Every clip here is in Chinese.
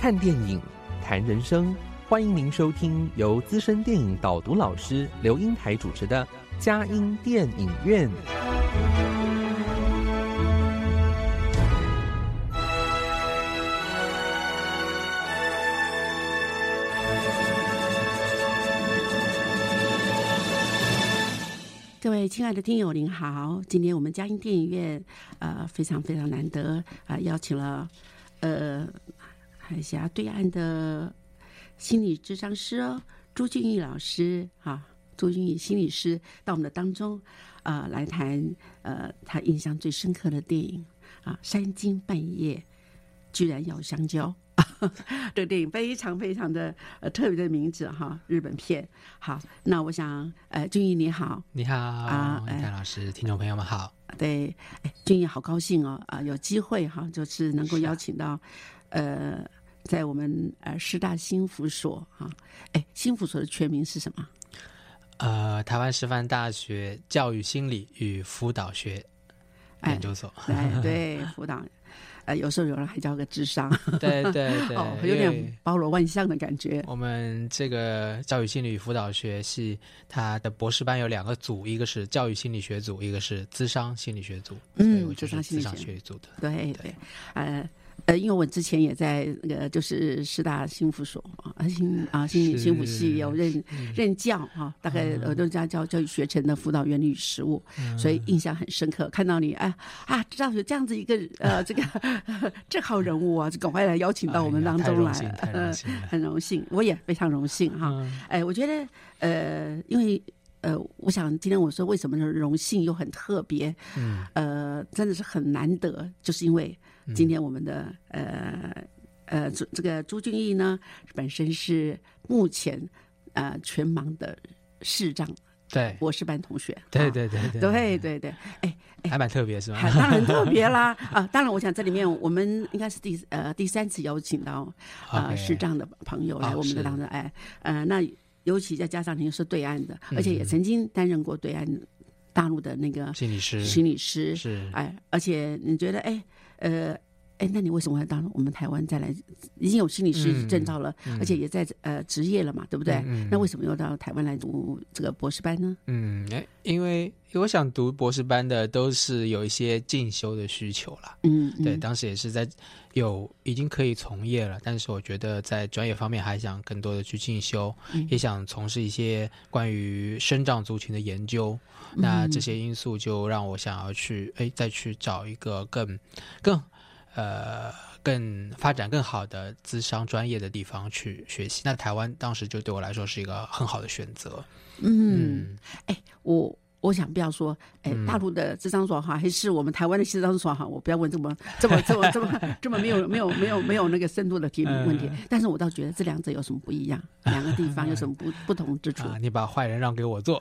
看电影，谈人生，欢迎您收听由资深电影导读老师刘英台主持的《佳音电影院》。各位亲爱的听友，您好！今天我们佳音电影院，呃，非常非常难得啊，邀请了呃海峡对岸的心理智商师哦，朱俊义老师啊，朱俊义心理师到我们的当中啊，来谈呃他印象最深刻的电影啊，《三更半夜居然要香蕉》。这个电影非常非常的呃特别的名字哈，日本片。好，那我想呃，俊逸你好，你好啊，戴老师，听众朋友们好。对，哎，俊逸好高兴哦啊，有机会哈，就是能够邀请到呃，在我们呃师大新辅所啊，哎，新辅所的全名是什么？呃，台湾师范大学教育心理与辅导学研究所。哎，对，辅导。呃，有时候有人还叫个智商，对对对，哦有点包罗万象的感觉。我们这个教育心理与辅导学系，它的博士班有两个组，一个是教育心理学组，一个是智商心理学组。嗯，智商心理学组的。对对，呃。呃，因为我之前也在那个就是师大心辅所啊，心啊心理心辅系有任任教哈，大概呃都家教教育学程的辅导原理与实务，所以印象很深刻。看到你哎啊，知道有这样子一个呃这个 这号人物啊，就赶快来邀请到我们当中来，嗯，很荣幸，我也非常荣幸哈。哎，我觉得呃，因为呃，我想今天我说为什么荣幸又很特别，嗯，呃，真的是很难得，就是因为。今天我们的呃呃朱这个朱俊义呢，本身是目前呃全盲的视障对。博士班同学，对对对对。对对对，哎还蛮特别是吧？当然特别啦。啊！当然，我想这里面我们应该是第呃第三次邀请到啊视障的朋友来我们的当中，哎呃那尤其再加上您是对岸的，而且也曾经担任过对岸大陆的那个心理师，心理师。是。哎，而且你觉得哎。呃，哎，那你为什么要到我们台湾再来？已经有心理师证照了，而且也在呃职业了嘛，对不对？那为什么又到台湾来读这个博士班呢？嗯，哎，因为我想读博士班的都是有一些进修的需求了。嗯，对，当时也是在有已经可以从业了，但是我觉得在专业方面还想更多的去进修，也想从事一些关于生长族群的研究。那这些因素就让我想要去，哎，再去找一个更、更、呃、更发展更好的资商专业的地方去学习。那台湾当时就对我来说是一个很好的选择。嗯，哎，我。我想不要说，哎，大陆的智商所好，还是我们台湾的智商所好？我不要问这么这么这么这么这么没有没有没有没有那个深度的题问题。但是我倒觉得这两者有什么不一样？两个地方有什么不 不同之处？你把坏人让给我做，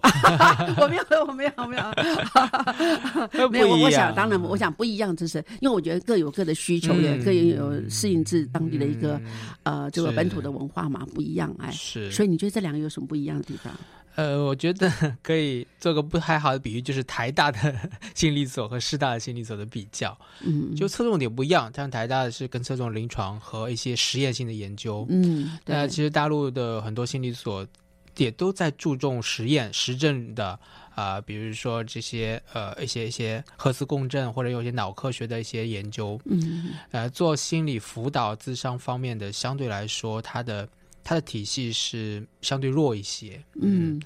我没有我没有我没有，没有。我 想当然，我想不一样，就是因为我觉得各有各的需求，也各有适应自当地的一个呃这个本土的文化嘛，不一样哎。是，所以你觉得这两个有什么不一样的地方？呃，我觉得 可以做个不太好的比喻，就是台大的 心理所和师大的心理所的比较。嗯，就侧重点不一样，像台大的是更侧重临床和一些实验性的研究。嗯，那其实大陆的很多心理所也都在注重实验、实证的啊，比如说这些呃一些一些核磁共振或者有些脑科学的一些研究。嗯，呃，做心理辅导、智商方面的，相对来说它的。它的体系是相对弱一些，嗯，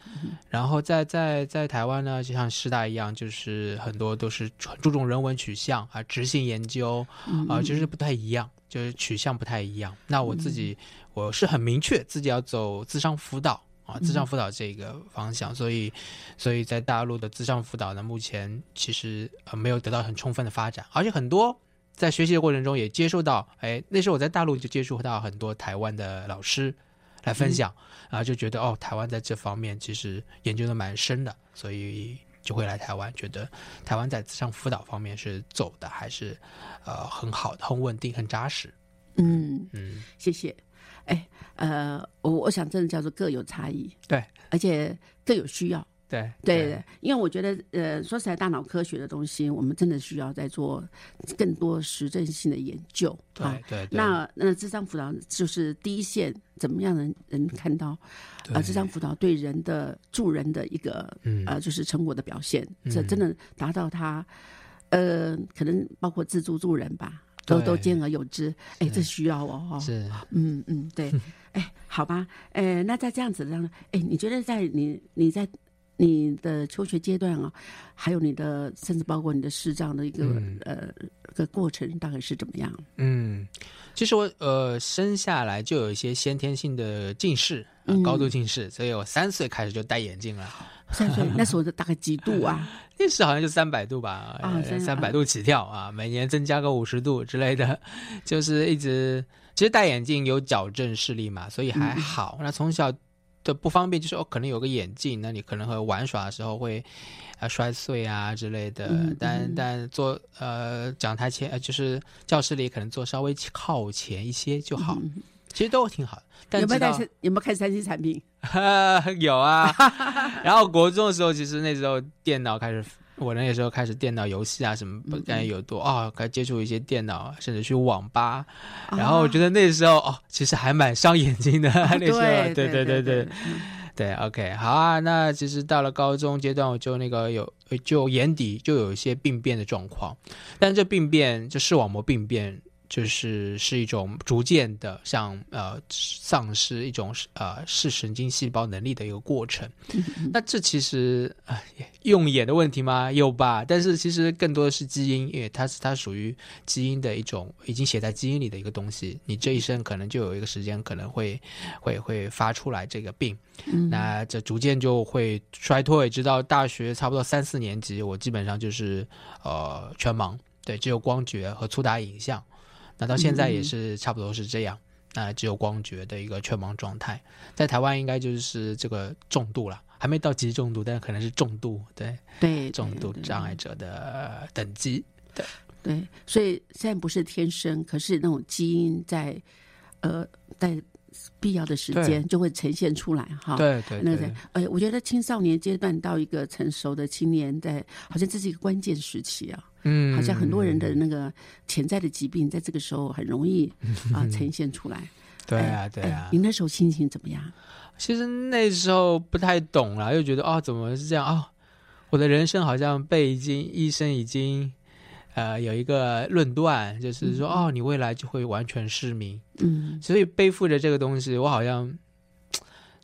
然后在在在台湾呢，就像师大一样，就是很多都是很注重人文取向啊，执行研究啊，就是不太一样，就是取向不太一样。那我自己。我是很明确自己要走智商辅导啊，智商辅导这个方向，所以所以在大陆的智商辅导呢，目前其实呃没有得到很充分的发展，而且很多在学习的过程中也接受到，哎，那时候我在大陆就接触到很多台湾的老师来分享，然后就觉得哦，台湾在这方面其实研究的蛮深的，所以就会来台湾，觉得台湾在智商辅导方面是走的还是呃很好的，很稳定，很扎实。嗯，嗯，谢谢。哎，呃，我我想真的叫做各有差异，对，而且各有需要。对对对，因为我觉得，呃，说实在，大脑科学的东西，我们真的需要在做更多实证性的研究。对对对。那那智商辅导就是第一线，怎么样能能看到呃？智商辅导对人的助人的一个呃，就是成果的表现，这真的达到他呃，可能包括自助助人吧，都都兼而有之。哎，这需要哦。是。嗯嗯，对。哎，好吧。哎，那在这样子的，哎，你觉得在你你在。你的求学阶段啊，还有你的，甚至包括你的视障的一个呃个过程，大概是怎么样？嗯，其实我呃生下来就有一些先天性的近视，高度近视，所以我三岁开始就戴眼镜了。三岁 那时候大概几度啊？那时好像就三百度吧，三百度起跳啊，每年增加个五十度之类的，就是一直其实戴眼镜有矫正视力嘛，所以还好。那从小。的不方便就是哦，可能有个眼镜，那你可能会玩耍的时候会啊摔碎啊之类的。但但坐呃讲台前呃就是教室里可能坐稍微靠前一些就好，其实都挺好的。有没有带有没有看三 C 产品？有啊。然后国中的时候，其实那时候电脑开始。我那个时候开始电脑游戏啊什么，不感觉有多啊，该接触一些电脑，甚至去网吧。然后我觉得那时候哦，其实还蛮伤眼睛的。那时候，对对对对对，OK，好啊。那其实到了高中阶段，我就那个有就眼底就有一些病变的状况，但这病变就视网膜病变。就是是一种逐渐的像呃丧失一种呃视神经细胞能力的一个过程。那这其实啊用眼的问题吗？有吧。但是其实更多的是基因，因为它是它属于基因的一种已经写在基因里的一个东西。你这一生可能就有一个时间可能会会会发出来这个病。那这逐渐就会衰退，直到大学差不多三四年级，我基本上就是呃全盲，对，只有光觉和粗打影像。那到现在也是差不多是这样，那只有光觉的一个全盲状态，在台湾应该就是这个重度了，还没到极重度，但可能是重度，对对，重度障碍者的等级，对对，所以虽然不是天生，可是那种基因在呃在。必要的时间就会呈现出来哈。对对，那个哎，我觉得青少年阶段到一个成熟的青年，在好像这是一个关键时期啊。嗯，好像很多人的那个潜在的疾病，在这个时候很容易啊 呈现出来。对啊，对啊。您那时候心情怎么样？其实那时候不太懂了，又觉得哦，怎么是这样啊？我的人生好像被已经医生已经。呃，有一个论断，就是说，哦，你未来就会完全失明。嗯，所以背负着这个东西，我好像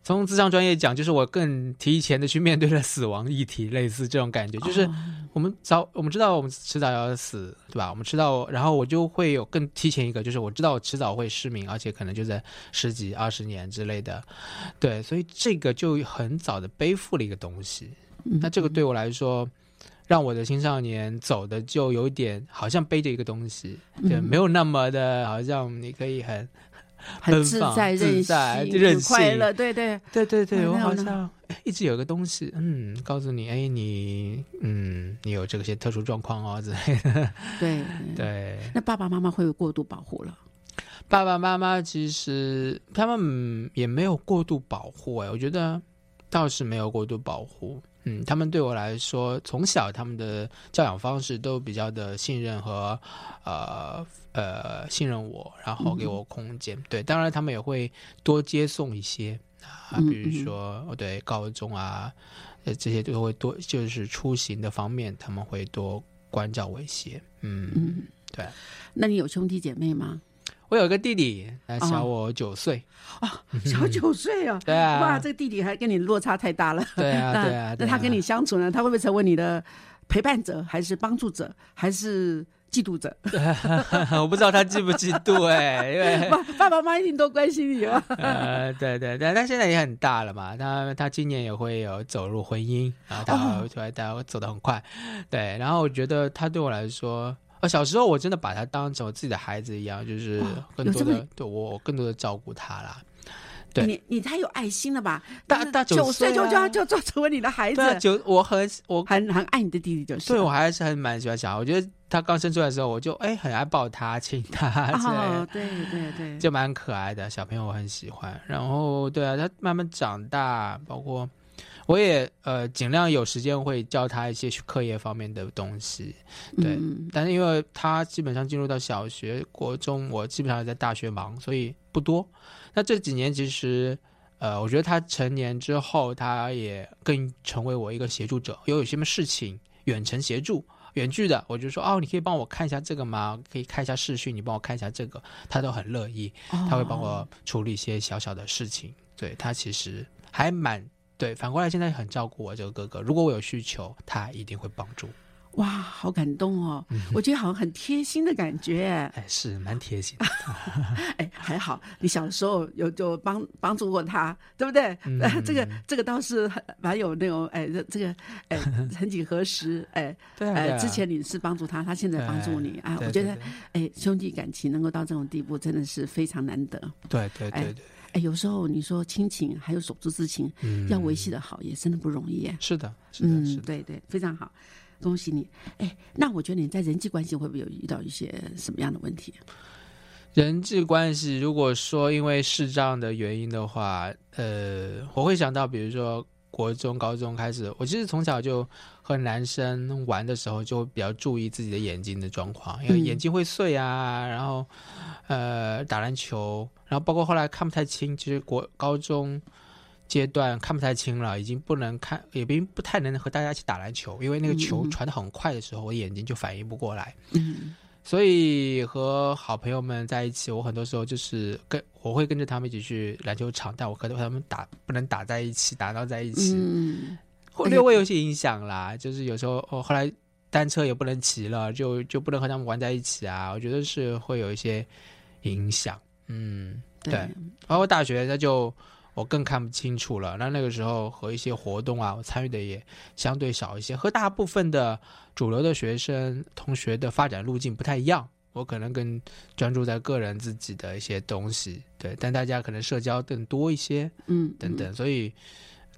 从智商专业讲，就是我更提前的去面对了死亡议题，类似这种感觉。就是我们早，我们知道我们迟早要死，对吧？我们知道，然后我就会有更提前一个，就是我知道我迟早会失明，而且可能就在十几、二十年之类的。对，所以这个就很早的背负了一个东西。那这个对我来说。让我的青少年走的就有点好像背着一个东西，对，没有那么的，好像你可以很 很自在、任性、任性、快乐，对对对对对，我好像一直有一个东西，嗯，告诉你，哎，你嗯，你有这些特殊状况哦之类的，对对。那爸爸妈妈会有过度保护了？爸爸妈妈其实他们也没有过度保护，哎，我觉得倒是没有过度保护。嗯，他们对我来说，从小他们的教养方式都比较的信任和，呃呃信任我，然后给我空间。对，当然他们也会多接送一些啊，比如说对高中啊，呃这些都会多，就是出行的方面他们会多关照我一些。嗯嗯，对。那你有兄弟姐妹吗？我有一个弟弟，他小我九岁。哦，小九岁啊，对啊，哇，这个弟弟还跟你落差太大了，对啊，对啊，那他跟你相处呢，他会不会成为你的陪伴者，还是帮助者，还是嫉妒者？我不知道他嫉不嫉妒哎，因为爸爸妈妈一定都关心你哦。呃，对对对，他现在也很大了嘛，他他今年也会有走入婚姻，然后他出来，他走得很快，对，然后我觉得他对我来说。呃，小时候我真的把他当成我自己的孩子一样，就是更多的对我更多的照顾他啦。对你你太有爱心了吧？大大九岁就就要就做成为你的孩子，九我很我很很爱你的弟弟，就是对我还是很蛮喜欢小孩。我觉得他刚生出来的时候，我就哎很爱抱他亲他，哦，对对对，就蛮可爱的小朋友，我很喜欢。然后对啊，他慢慢长大，包括我也呃尽量有时间会教他一些课业方面的东西，对。但是因为他基本上进入到小学、国中，我基本上在大学忙，所以不多。那这几年其实，呃，我觉得他成年之后，他也更成为我一个协助者。有有什么事情远程协助、远距的，我就说哦，你可以帮我看一下这个吗？可以看一下视讯，你帮我看一下这个，他都很乐意。他会帮我处理一些小小的事情。对他其实还蛮对，反过来现在很照顾我这个哥哥。如果我有需求，他一定会帮助。哇，好感动哦！我觉得好像很贴心的感觉。哎，是蛮贴心。哎，还好你小的时候有就帮帮助过他，对不对？这个这个倒是很蛮有那种哎，这这个哎，曾几何时哎，哎，之前你是帮助他，他现在帮助你啊，我觉得哎，兄弟感情能够到这种地步，真的是非常难得。对对对对。哎，有时候你说亲情还有手足之情，要维系的好，也真的不容易。是的，是的，是的，对对，非常好。恭喜你！哎，那我觉得你在人际关系会不会有遇到一些什么样的问题？人际关系，如果说因为视障的原因的话，呃，我会想到，比如说国中、高中开始，我其实从小就和男生玩的时候，就比较注意自己的眼睛的状况，因为眼睛会碎啊。然后，呃，打篮球，然后包括后来看不太清，其实国高中。阶段看不太清了，已经不能看，也并不太能和大家一起打篮球，因为那个球传的很快的时候，我眼睛就反应不过来。嗯，所以和好朋友们在一起，我很多时候就是跟我会跟着他们一起去篮球场，但我和他们打不能打在一起，打到在一起，嗯，略微有些影响啦。就是有时候哦，后来单车也不能骑了，就就不能和他们玩在一起啊。我觉得是会有一些影响。嗯，对，包括大学那就。我更看不清楚了。那那个时候和一些活动啊，我参与的也相对少一些，和大部分的主流的学生同学的发展路径不太一样。我可能更专注在个人自己的一些东西，对，但大家可能社交更多一些，嗯，等等。所以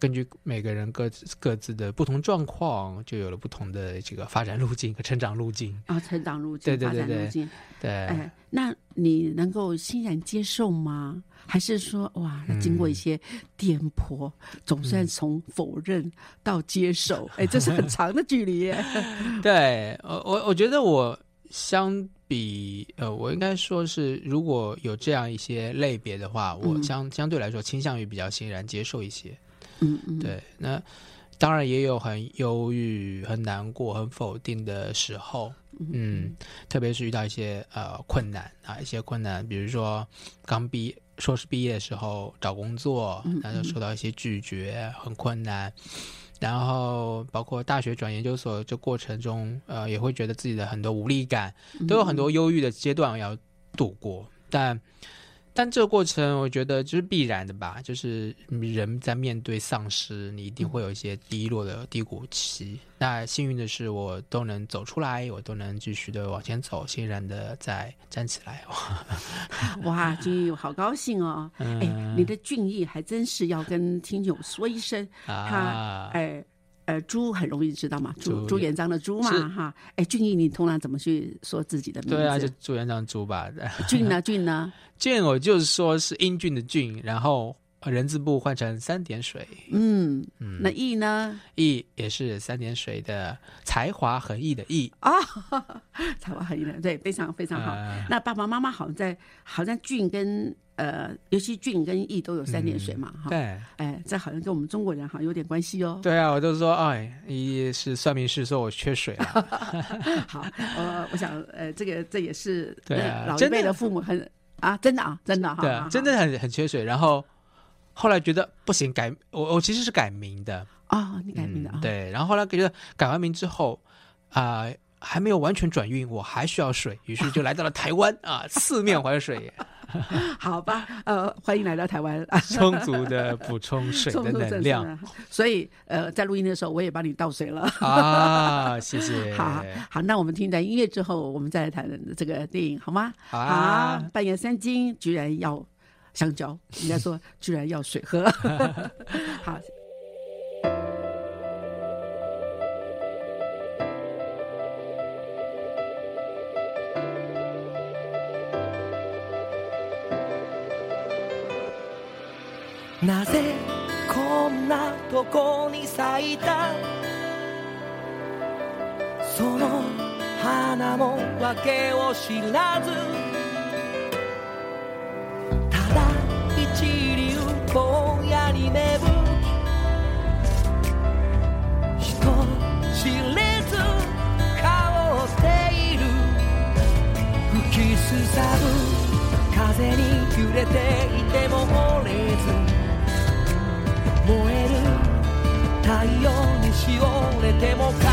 根据每个人各自各自的不同状况，就有了不同的这个发展路径和成长路径啊，成长路径，对对对对，对。哎，那你能够欣然接受吗？还是说，哇，经过一些颠簸，总算从否认到接受，哎，这是很 长的距离。对，我我我觉得我相比，呃，我应该说是，如果有这样一些类别的话，我相相对来说倾向于比较欣然接受一些。嗯嗯，对，那当然也有很忧郁、很难过、很否定的时候。嗯，特别是遇到一些呃困难啊，一些困难，比如说刚毕硕士毕业的时候找工作，然后受到一些拒绝，很困难。然后包括大学转研究所这过程中，呃，也会觉得自己的很多无力感，都有很多忧郁的阶段要度过，但。但这个过程，我觉得就是必然的吧。就是人在面对丧失，你一定会有一些低落的低谷期。那幸运的是，我都能走出来，我都能继续的往前走，欣然的再站起来。哇，君毅，好高兴哦！哎，你的俊逸还真是要跟听友说一声，他哎。呃，朱很容易知道嘛，朱朱元璋的朱嘛，哈，哎，俊逸，你通常怎么去说自己的名字？对啊，就朱元璋朱吧。俊呢？俊呢？俊，我就是说是英俊的俊，然后人字部换成三点水。嗯嗯，那意呢？意也是三点水的才华横溢的意啊，才华横溢的，对，非常非常好。那爸爸妈妈好像在，好像俊跟。呃，尤其俊跟义都有三点水嘛，哈，对，哎，这好像跟我们中国人好像有点关系哦。对啊，我就说，哎，一是算命师说我缺水了。好，呃，我想，呃，这个这也是对老一辈的父母很啊，真的啊，真的哈，对，真的很很缺水。然后后来觉得不行，改我我其实是改名的啊，你改名的啊，对，然后后来觉得改完名之后啊，还没有完全转运，我还需要水，于是就来到了台湾 啊，四面环水。好吧，呃，欢迎来到台湾，充足的补充水的能量。所以，呃，在录音的时候，我也帮你倒水了啊，谢谢。好好，那我们听一段音乐之后，我们再来谈这个电影，好吗？好，半夜三更居然要香蕉，应该说居然要水喝。好。なぜこんなとこに咲いたその花も訳を知らず さぶ風に揺れていても折れず燃える太陽にしおれても枯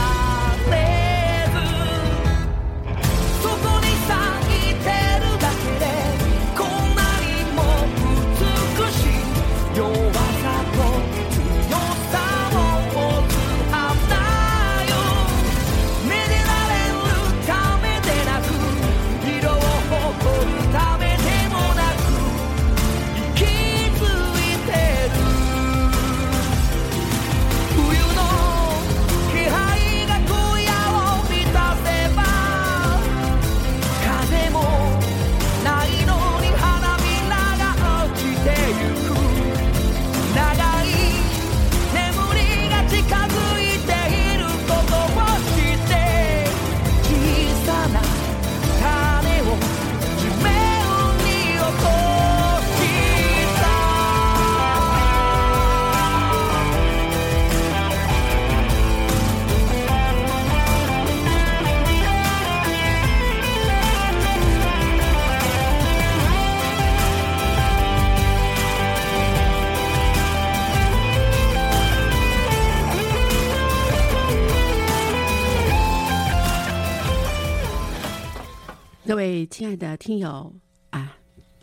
听友啊，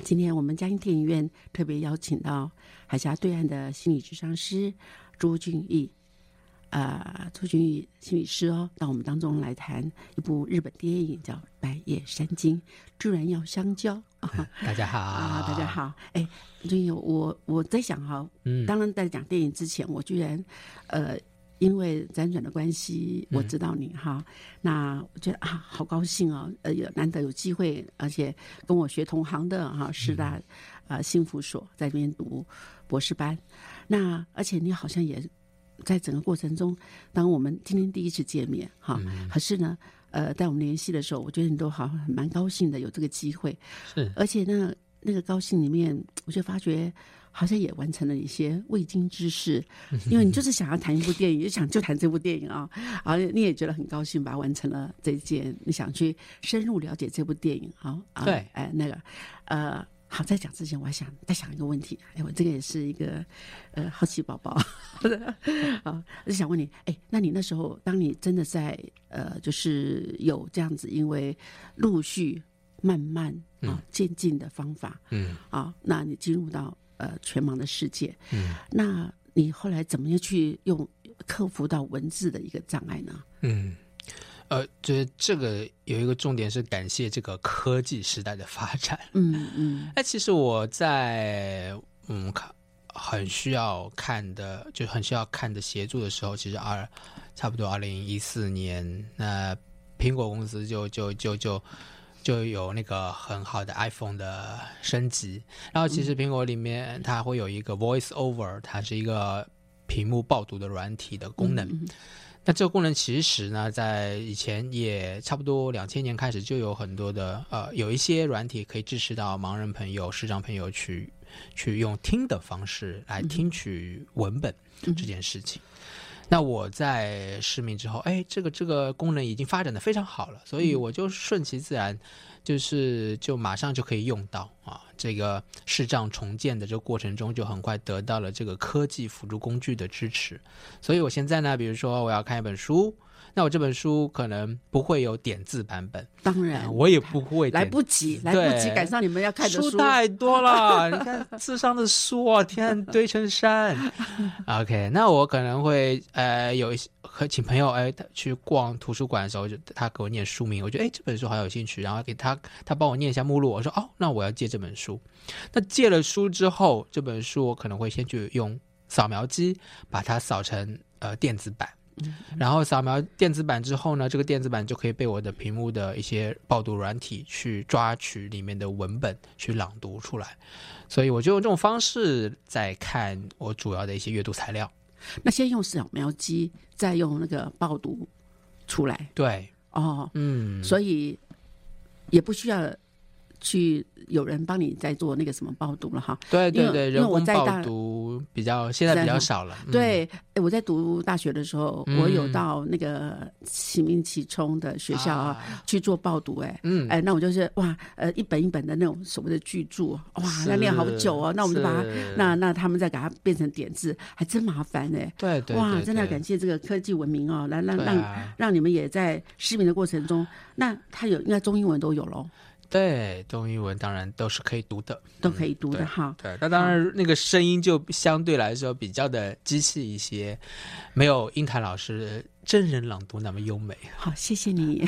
今天我们嘉音电影院特别邀请到海峡对岸的心理智商师朱俊义，呃，朱俊义心理师哦，到我们当中来谈一部日本电影叫《白夜山精》，居然要香蕉啊！大家好啊，大家好，哎，俊义，我我在想哈，嗯当然在讲电影之前，我居然呃。因为辗转的关系，我知道你哈，那我觉得啊，好高兴哦，呃，有难得有机会，而且跟我学同行的哈，师大呃幸福所在那边读博士班，那而且你好像也在整个过程中，当我们今天第一次见面哈，可是呢，呃，在我们联系的时候，我觉得你都好像蛮高兴的，有这个机会，是而且呢，那个高兴里面，我就发觉好像也完成了一些未经之事，因为你就是想要谈一部电影，就想就谈这部电影啊，然后你也觉得很高兴，吧完成了这件，你想去深入了解这部电影，好，啊对。哎，那个，呃。好，在讲之前，我还想再想一个问题。哎，我这个也是一个呃好奇宝宝。啊，我就想问你，哎，那你那时候，当你真的在呃，就是有这样子，因为陆续慢慢啊渐进的方法，嗯。啊，那你进入到呃全盲的世界，嗯那你后来怎么样去用克服到文字的一个障碍呢？嗯，呃，就是这个有一个重点是感谢这个科技时代的发展。嗯嗯哎，其实我在嗯看很需要看的，就很需要看的协助的时候，其实二差不多二零一四年，那苹果公司就就就就就有那个很好的 iPhone 的升级，然后其实苹果里面它会有一个 Voice Over，它是一个屏幕爆读的软体的功能。嗯那这个功能其实呢，在以前也差不多两千年开始就有很多的呃，有一些软体可以支持到盲人朋友、视障朋友去去用听的方式来听取文本这件事情。那我在失明之后，哎，这个这个功能已经发展的非常好了，所以我就顺其自然就是就马上就可以用到啊。这个视障重建的这个过程中，就很快得到了这个科技辅助工具的支持。所以我现在呢，比如说我要看一本书。那我这本书可能不会有点字版本，当然我也不会，来不及，来不及赶上你们要看的书太多了。你看字上的书啊，天堆成山。OK，那我可能会呃有一些和请朋友哎去逛图书馆的时候，就他给我念书名，我觉得哎这本书好有兴趣，然后给他他帮我念一下目录，我说哦那我要借这本书。那借了书之后，这本书我可能会先去用扫描机把它扫成呃电子版。然后扫描电子版之后呢，这个电子版就可以被我的屏幕的一些报读软体去抓取里面的文本去朗读出来，所以我就用这种方式在看我主要的一些阅读材料。那先用扫描机，再用那个报读出来。对，哦，嗯，所以也不需要。去有人帮你在做那个什么报读了哈？对对对，人工报读比较现在比较少了。对，我在读大学的时候，我有到那个启明启聪的学校啊去做报读，哎，嗯，哎，那我就是哇，呃，一本一本的那种所谓的巨著，哇，那练好久哦，那我们就把它，那那他们再给它变成点字，还真麻烦哎。对对，哇，真的感谢这个科技文明哦，来让让让你们也在失明的过程中，那他有应该中英文都有喽。对，中英文当然都是可以读的，都可以读的哈。对，那当然那个声音就相对来说比较的机器一些，没有英台老师真人朗读那么优美。好，谢谢你。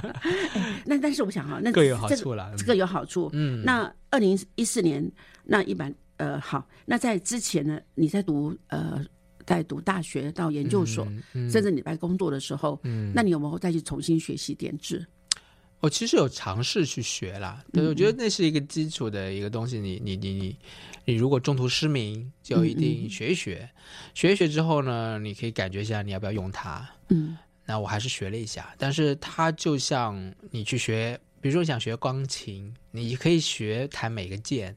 那但是我想哈，那各有好处了，这个有好处。嗯，那二零一四年那一般呃好，那在之前呢，你在读呃在读大学到研究所，甚至你在工作的时候，嗯，那你有没有再去重新学习点字？我其实有尝试去学啦，对，我觉得那是一个基础的一个东西。你你你你，你如果中途失明，就一定学一学，学一学之后呢，你可以感觉一下你要不要用它。嗯，那我还是学了一下，但是它就像你去学，比如说想学钢琴，你可以学弹每个键。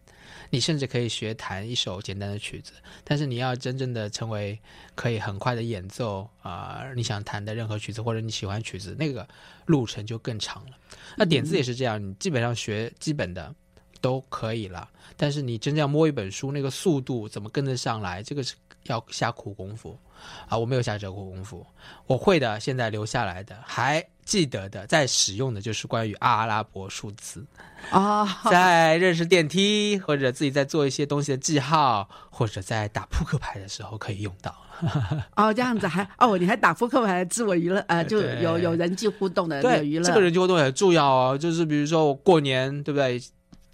你甚至可以学弹一首简单的曲子，但是你要真正的成为可以很快的演奏啊，你想弹的任何曲子或者你喜欢曲子，那个路程就更长了。那点子也是这样，你基本上学基本的都可以了，但是你真正要摸一本书，那个速度怎么跟得上来，这个是要下苦功夫啊！我没有下这苦功夫，我会的，现在留下来的还。记得的，在使用的就是关于阿拉伯数字啊，在认识电梯或者自己在做一些东西的记号，或者在打扑克牌的时候可以用到。哦，这样子还哦，你还打扑克牌自我娱乐呃，就有有人际互动的娱乐。这个人际互动很重要哦，就是比如说我过年对不对？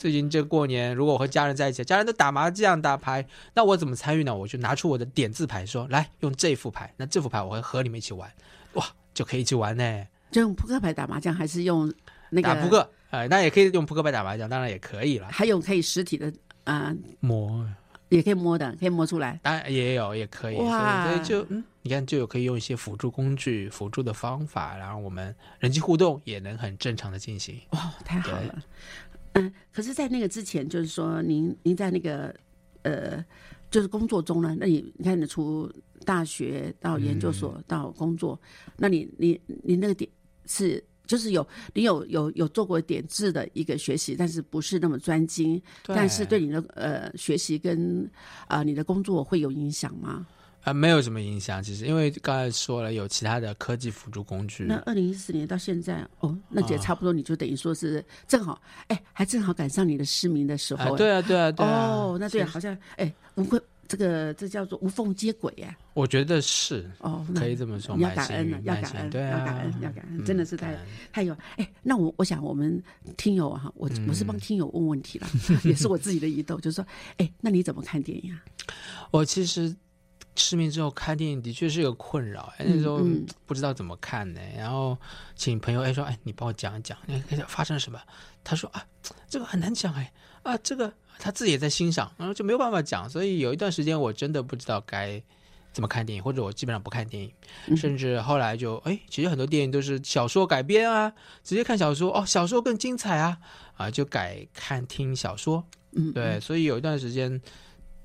最近这过年，如果我和家人在一起，家人都打麻将打牌，那我怎么参与呢？我就拿出我的点字牌，说来用这副牌，那这副牌我会和你们一起玩，哇，就可以一起玩呢。就用扑克牌打麻将，还是用那个打扑克？哎，那也可以用扑克牌打麻将，当然也可以了。还有可以实体的啊，摸也可以摸的，可以摸出来。当然也有，也可以。哇，所以就嗯，你看，就有可以用一些辅助工具、辅助的方法，然后我们人际互动也能很正常的进行。哇，太好了。嗯，可是，在那个之前，就是说，您您在那个呃，就是工作中呢，那你你看，你从大学到研究所到工作，那你你你那个点。是，就是有你有有有做过点字的一个学习，但是不是那么专精，但是对你的呃学习跟啊你的工作会有影响吗？啊，没有什么影响，其实因为刚才说了有其他的科技辅助工具。那二零一四年到现在，哦，那也差不多，你就等于说是正好，哎，还正好赶上你的失明的时候。对啊，对啊，对啊。哦，那对，好像哎，无愧。这个这叫做无缝接轨哎，我觉得是哦，可以这么说。要感恩了，要感恩，对要感恩，要感恩，真的是太太有哎。那我我想我们听友哈，我我是帮听友问问题了，也是我自己的疑窦，就是说，哎，那你怎么看电影啊？我其实失明之后看电影的确是个困扰，那时候不知道怎么看呢。然后请朋友哎说，哎，你帮我讲一讲，哎，发生了什么？他说啊，这个很难讲哎，啊，这个。他自己也在欣赏，然后就没有办法讲，所以有一段时间我真的不知道该怎么看电影，或者我基本上不看电影，甚至后来就哎，其实很多电影都是小说改编啊，直接看小说哦，小说更精彩啊，啊，就改看听小说，嗯，对，所以有一段时间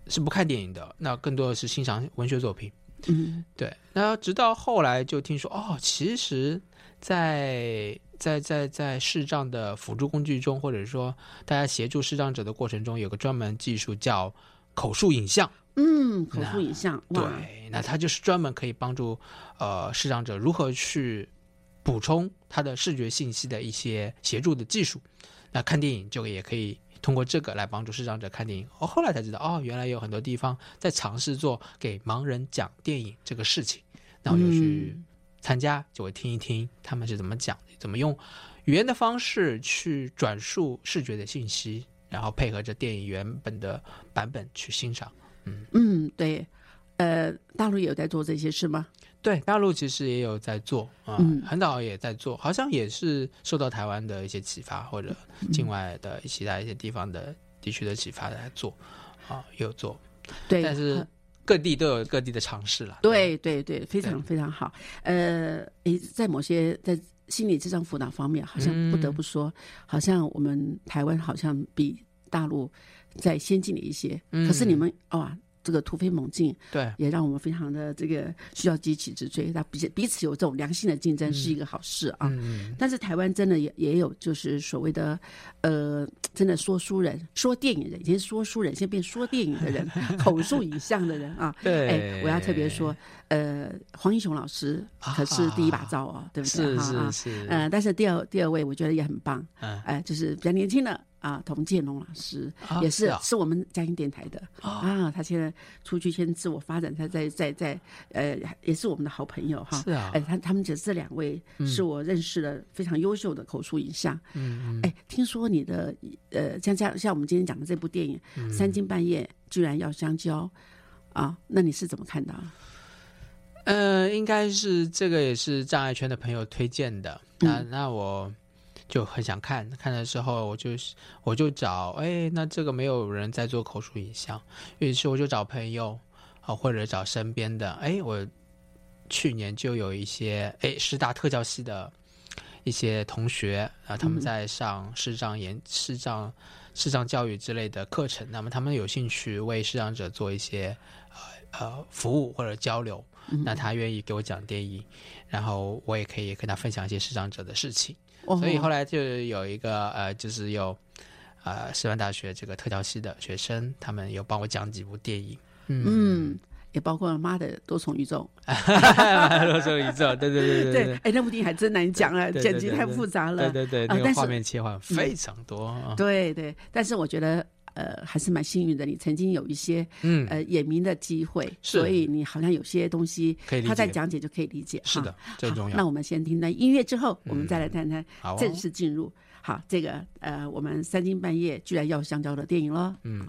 是不看电影的，那更多的是欣赏文学作品，嗯，对，那直到后来就听说哦，其实。在在在在视障的辅助工具中，或者说大家协助视障者的过程中，有个专门技术叫口述影像。嗯，口述影像，对，那它就是专门可以帮助呃视障者如何去补充他的视觉信息的一些协助的技术。那看电影就也可以通过这个来帮助视障者看电影。我、后来才知道，哦，原来有很多地方在尝试做给盲人讲电影这个事情。那我就去参加，就会听一听他们是怎么讲，怎么用语言的方式去转述视觉的信息，然后配合着电影原本的版本去欣赏。嗯，对，呃，大陆也有在做这些事吗？对，大陆其实也有在做啊，嗯很早也在做，好像也是受到台湾的一些启发，或者境外的其他一些地方的地区的启发来做啊，也有做，对，但是呃各地都有各地的尝试了。对对对，非常非常好。呃，诶，在某些在心理智商辅导方面，好像不得不说，好像我们台湾好像比大陆在先进了一些。嗯可是你们哇，这个突飞猛进，对也让我们非常的这个需要急起直追。那彼彼此有这种良性的竞争是一个好事啊。嗯，但是台湾真的也也有，就是所谓的，呃，真的说书人、说电影人，以前说书人，现在变说电影的人，口述影像的人啊。对哎，我要特别说，呃，黄英雄老师可是第一把招哦，对不对？是是是，呃，但是第二第二位我觉得也很棒，嗯哎、就是比较年轻的啊，童建龙老师、啊也是是啊是我们嘉音电台的啊，他现在出去先自我发展，他在在在呃，也是我们的好朋友哈。是啊哎，他他们这这两位是我认识的非常优秀的口述影像。嗯嗯，哎，听说你的呃，像像像我们今天讲的这部电影嗯《三更半夜居然要相交》啊，那你是怎么看到的？呃，应该是这个也是障碍圈的朋友推荐的，那嗯那我就很想看，看的时候我就我就找，哎，那这个没有人在做口述影像，于是我就找朋友啊，或者找身边的，哎，我去年就有一些哎师大特教系的一些同学啊，他们嗯在上视障研视障视障教育之类的课程，那么他们有兴趣为视障者做一些呃呃服务或者交流。嗯那他愿意给我讲电影，然后我也可以跟他分享一些视障者的事情，哦所以后来就有一个呃，就是有呃师范大学这个特教系的学生，他们有帮我讲几部电影，嗯，嗯，也包括妈的多重宇宙。多重宇宙，对对对对对，哎，那部电影还真难讲啊，对对剪辑太复杂了。对对对，那个啊画面切换非常多啊，对对，但是我觉得呃还是蛮幸运的，你曾经有一些嗯，呃眼明的机会，所以你好像有些东西他在讲解就可以理解。哈是的，最重要那，我们先听段音乐之后，我们嗯再来谈谈正式进入。好，这个呃，我们三更半夜居然要香蕉的电影了。嗯。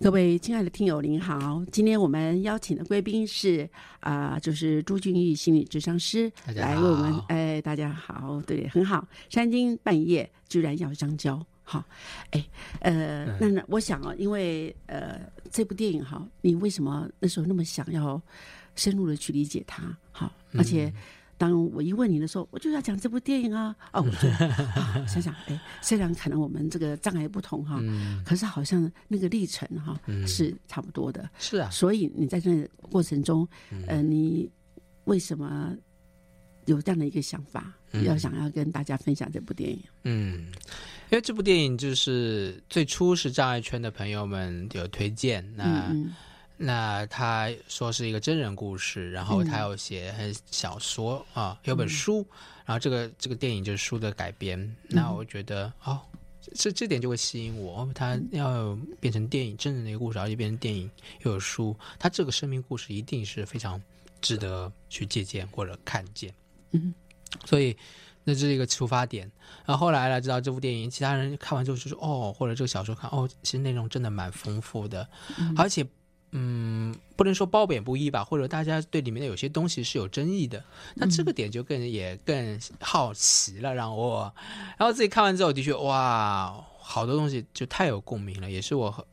各位亲爱的听友，您好！今天我们邀请的贵宾是啊、就是朱俊玉心理智商师大家来为我们好，哎，大家好，对，很好。三更半夜居然要香蕉，好，哎，呃，嗯那那我想啊，因为呃，这部电影哈，你为什么那时候那么想要深入的去理解它？好，而且。嗯当我一问你的时候，我就要讲这部电影啊！哦，我就、啊、想想，哎，虽然可能我们这个障碍不同哈，嗯，可是好像那个历程哈、嗯。是差不多的，是啊，所以你在这个过程中，呃，你为什么有这样的一个想法，嗯。要想要跟大家分享这部电影？嗯，因为这部电影就是最初是障碍圈的朋友们有推荐，那、嗯那他说是一个真人故事，然后嗯他有写很小说啊，有本书，然后这个这个电影就是书的改编。嗯那我觉得哦，这这点就会吸引我，哦他要变成电影真人的一个故事，而且变成电影又有书，他这个生命故事一定是非常值得去借鉴或者看见。嗯，所以。那这是一个出发点，然后后来呢知道这部电影，其他人看完之后就说哦，或者这个小说看哦，其实内容真的蛮丰富的，而且嗯，不能说褒贬不一吧，或者大家对里面的有些东西是有争议的，那这个点就更也更好奇了，让我，然后自己看完之后，的确哇，好多东西就太有共鸣了，也是我和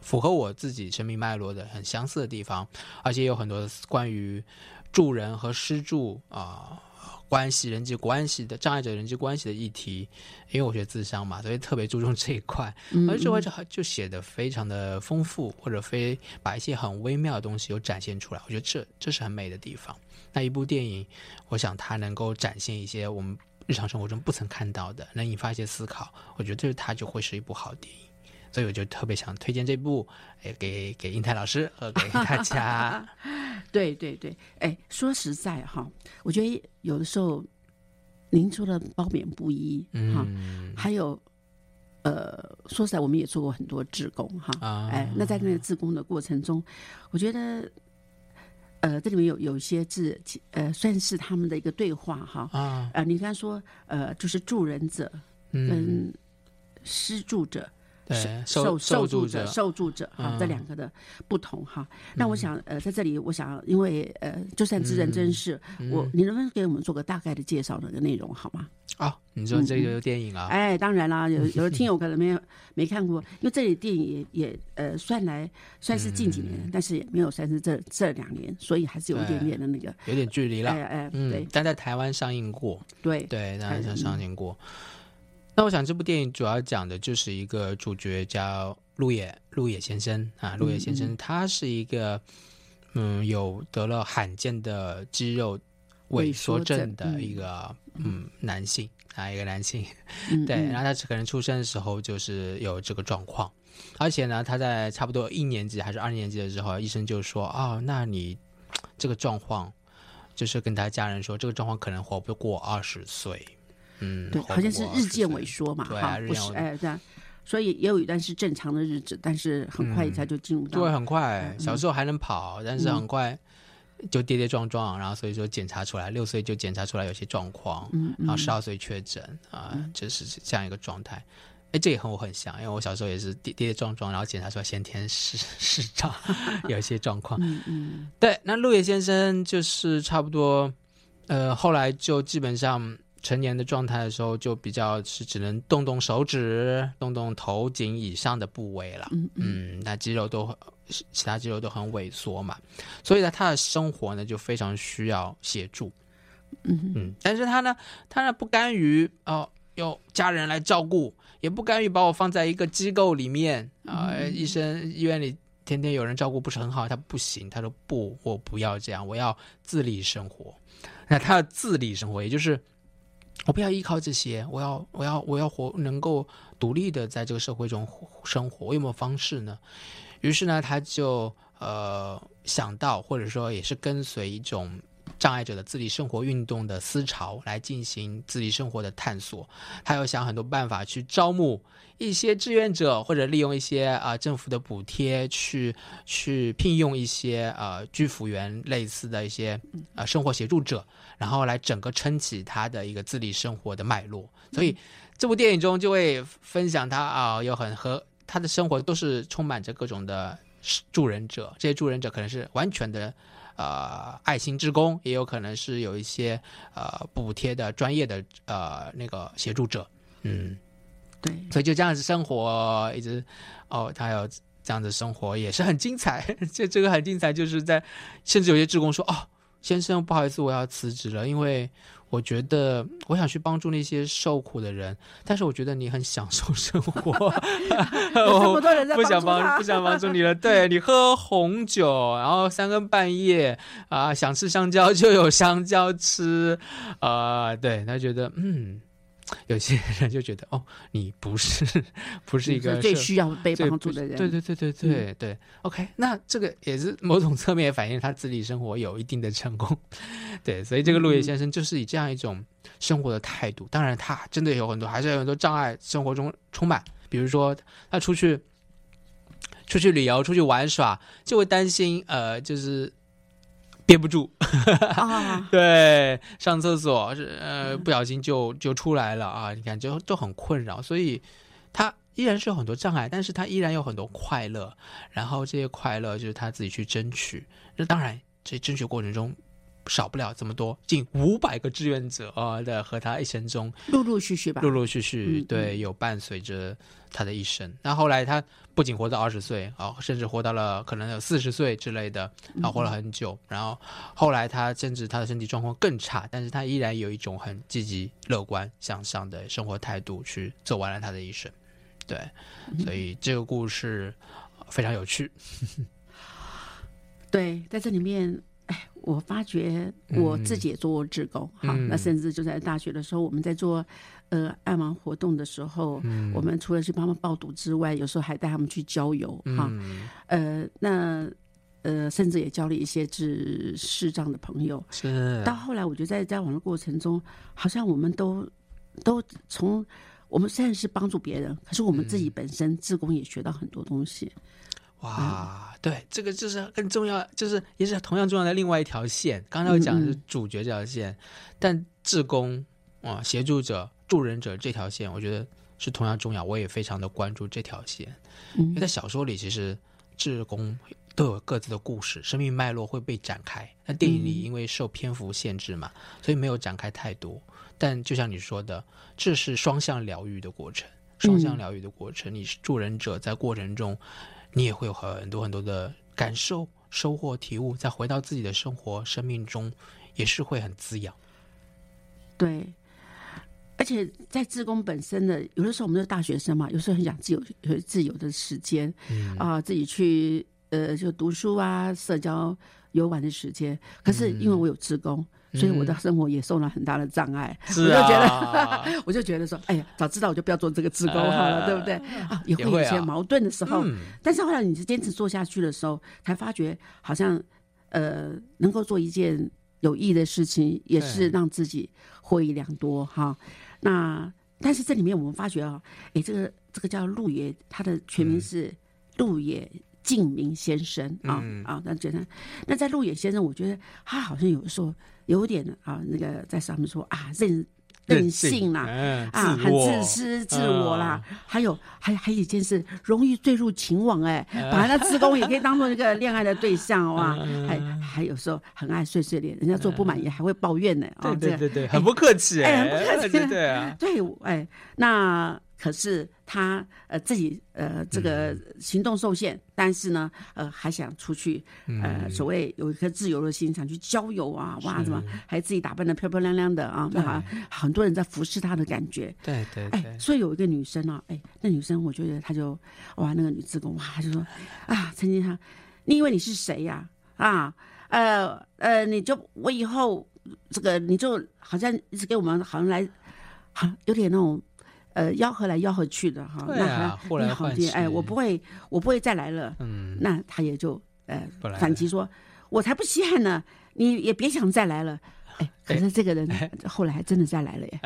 符合我自己生命脉络的很相似的地方，而且有很多关于助人和施助啊。关系、人际关系的障碍者人际关系的议题，因为我学自商嘛，所以特别注重这一块。嗯而这块就就写的非常的丰富，或者非把一些很微妙的东西有展现出来，我觉得这这是很美的地方。那一部电影，我想它能够展现一些我们日常生活中不曾看到的，能引发一些思考，我觉得这它就会是一部好电影。所以我就特别想推荐这部，哎，给给英泰老师和给大家。对对对，哎，说实在哈，我觉得有的时候您说的褒贬不一哈，嗯还有呃，说实在，我们也做过很多志工哈，啊哎，那在那个志工的过程中，我觉得。呃，这里面有有一些字，呃，算是他们的一个对话哈。啊，呃，你刚才说，呃，就是助人者嗯，跟施助者，对，受受助者，受助者哈，嗯这两个的不同哈。那我想呃，在这里我想，因为呃，就算知人真事，我你能不能给我们做个大概的介绍那个内容好吗？哦，你说这个电影啊？哎，当然啦，有有的听友可能没有 没看过，因为这里电影也也呃算来算是近几年，但是也没有算是这这两年，所以还是有一点点的那个，有点距离了。哎哎，嗯对，但在台湾上映过，对对，在台湾嗯上映过。那我想这部电影主要讲的就是一个主角叫陆野陆野先生啊，陆野先生他是一个嗯有得了罕见的肌肉萎缩症的一个嗯男性啊，一个男性。嗯 对，嗯然后他可能出生的时候就是有这个状况，而且呢，他在差不多一年级还是二年级的时候，医生就说：“哦，那你这个状况，就是跟他家人说，这个状况可能活不过二十岁。”嗯，对，好像是日渐萎缩嘛，对不是哎这样，所以也有一段是正常的日子，但是很快一下就进入到对，很快，嗯小时候还能跑，但是很快就跌跌撞撞，然后所以说检查出来，六岁就检查出来有些状况，嗯然后十二岁确诊啊，就是这样一个状态。哎，这也和我很像，因为我小时候也是跌跌跌撞撞，然后检查出来先天失 失障，有一些状况。嗯嗯。对，那陆野先生就是差不多，呃，后来就基本上成年的状态的时候，就比较是只能动动手指、动动头颈以上的部位了。嗯那肌肉都很其他肌肉都很萎缩嘛，所以呢，他的生活呢就非常需要协助。嗯嗯，但是他呢，他呢不甘于哦、有家人来照顾，也不甘于把我放在一个机构里面啊、医生医院里天天有人照顾不是很好，他不行，他说不，我不要这样，我要自立生活。那他的自立生活，也就是我不要依靠这些，我要我要我要活能够独立的在这个社会中生活，我有没有方式呢？于是呢，他就呃想到，或者说也是跟随一种障碍者的自理生活运动的思潮来进行自理生活的探索。他有想很多办法去招募一些志愿者，或者利用一些啊、政府的补贴去去聘用一些呃居服员类似的一些呃生活协助者，然后来整个撑起他的一个自理生活的脉络。所以这部电影中就会分享他啊、有很和。他的生活都是充满着各种的助人者，这些助人者可能是完全的呃爱心职工，也有可能是有一些呃补贴的专业的呃那个协助者，嗯，对，所以就这样子生活，一直哦，他有这样子生活也是很精彩。这这个很精彩，就是在甚至有些职工说：“哦，先生，不好意思，我要辞职了，因为我觉得我想去帮助那些受苦的人，但是我觉得你很享受生活，有这么多人在不想帮不想帮助你了。对你喝红酒，然后三更半夜啊、想吃香蕉就有香蕉吃，啊，对他觉得嗯。”有些人就觉得哦，你不是不是一个最需要被帮助的人。嗯对对对对对对、OK，那这个也是某种侧面也反映他自理生活有一定的成功。对，所以这个陆野先生就是以这样一种生活的态度。当然，他真的有很多，还是有很多障碍，生活中充满。比如说，他出去出去旅游、出去玩耍，就会担心呃，就是憋不住。啊，对，上厕所是呃不小心就就出来了啊！你看就都很困扰，所以他依然是有很多障碍，但是他依然有很多快乐，然后这些快乐就是他自己去争取。那当然，这争取过程中少不了这么多，近五百个志愿者啊的和他一生中陆陆续续吧。陆陆续续嗯对有伴随着他的一生。那后来他不仅活到二十岁啊，甚至活到了可能有四十岁之类的，嗯啊，活了很久。然后后来他甚至他的身体状况更差，但是他依然有一种很积极、乐观、向上的生活态度去走完了他的一生。对，嗯所以这个故事非常有趣。对，在这里面，哎，我发觉我自己也做过志工，哈、嗯那甚至就在大学的时候，我们在做呃爱玩活动的时候，嗯。我们除了去帮他们报读之外，有时候还带他们去郊游，哈、嗯，呃，那呃，甚至也交了一些智视障的朋友。是。到后来，我觉得在交往的过程中，好像我们都都从我们虽然是帮助别人，可是我们自己本身自工也学到很多东西。哇，对，这个就是更重要，就是也是同样重要的另外一条线。刚才我讲的是嗯主角这条线，但志工啊、协助者、助人者这条线，我觉得是同样重要。我也非常的关注这条线，因嗯为在小说里，其实志工都有各自的故事，生命脉络会被展开。那电影里嗯因为受篇幅限制嘛，所以没有展开太多。但就像你说的，这是双向疗愈的过程，双向嗯疗愈的过程。你是助人者，在过程中，你也会有很多很多的感受、收获、体悟，再回到自己的生活、生命中，也是会很滋养。对，而且在自工本身的，有的时候我们是大学生嘛，有时候很想自由，有自由的时间嗯啊、自己去呃就读书啊、社交、游玩的时间。可是因为我有自工，所以我的生活也受了很大的障碍。是我就觉啊，得，我就觉得说，哎呀，早知道我就不要做这个自工 好了，啊对不对？啊，也会有一些矛盾的时候。嗯但是后来你是坚持做下去的时候，才发觉好像呃能够做一件有意义的事情，也是让自己获益良多哈。那但是这里面我们发觉啊，哎，这个这个叫陆野，他的全名是陆野敬明先生啊、嗯。啊，那觉得那在陆野先生，我觉得他好像有时候有点啊，那个在上面说啊任任性啦、嗯，啊，很自私自我啦，还有还还有一件事，容易坠入情网哎、把那自宫也可以当做一个恋爱的对象哇，还还有时候很爱碎碎念，人家做不满意还会抱怨呢、对对对对，很不客气，哎很不客气。对对啊，对，哎，那可是他呃自己呃这个行动受限，但是呢呃还想出去呃所谓有一颗自由的心，想去郊游啊，哇什么还自己打扮的漂漂亮亮的啊，那很多人在服侍他的感觉。对对哎，所以有一个女生啊，哎，那女生我觉得她就哇，那个女职工哇，她就说啊，陈经她，你以为你是谁呀、啊？呃呃，你就我以后这个你就好像一直给我们好像来，好有点那种。呃，吆喝来吆喝去的哈，那还好呼来唤你好听，哎，我不会，我不会再来了。嗯，那他也就呃反击说，我才不稀罕呢，你也别想再来了。哎，可是这个人后来还真的再来了耶，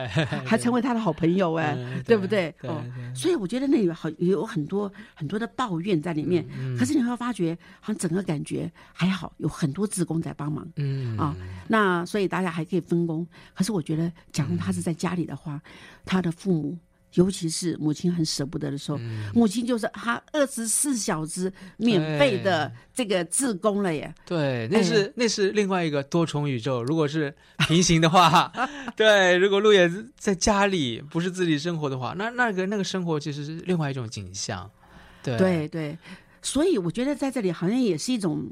还成为他的好朋友哎，嗯对不对？哦，所以我觉得那里好有很多很多的抱怨在里面，嗯可是你会发觉，好像整个感觉还好，有很多职工在帮忙。嗯啊，那所以大家还可以分工。可是我觉得，假如他是在家里的话，他的父母尤其是母亲很舍不得的时候，嗯母亲就是她二十四小时免费的这个自工了耶。对，那是、哎那是另外一个多重宇宙。如果是平行的话，对，如果陆野在家里不是自己生活的话，那那个那个生活其实是另外一种景象。对对对，所以我觉得在这里好像也是一种，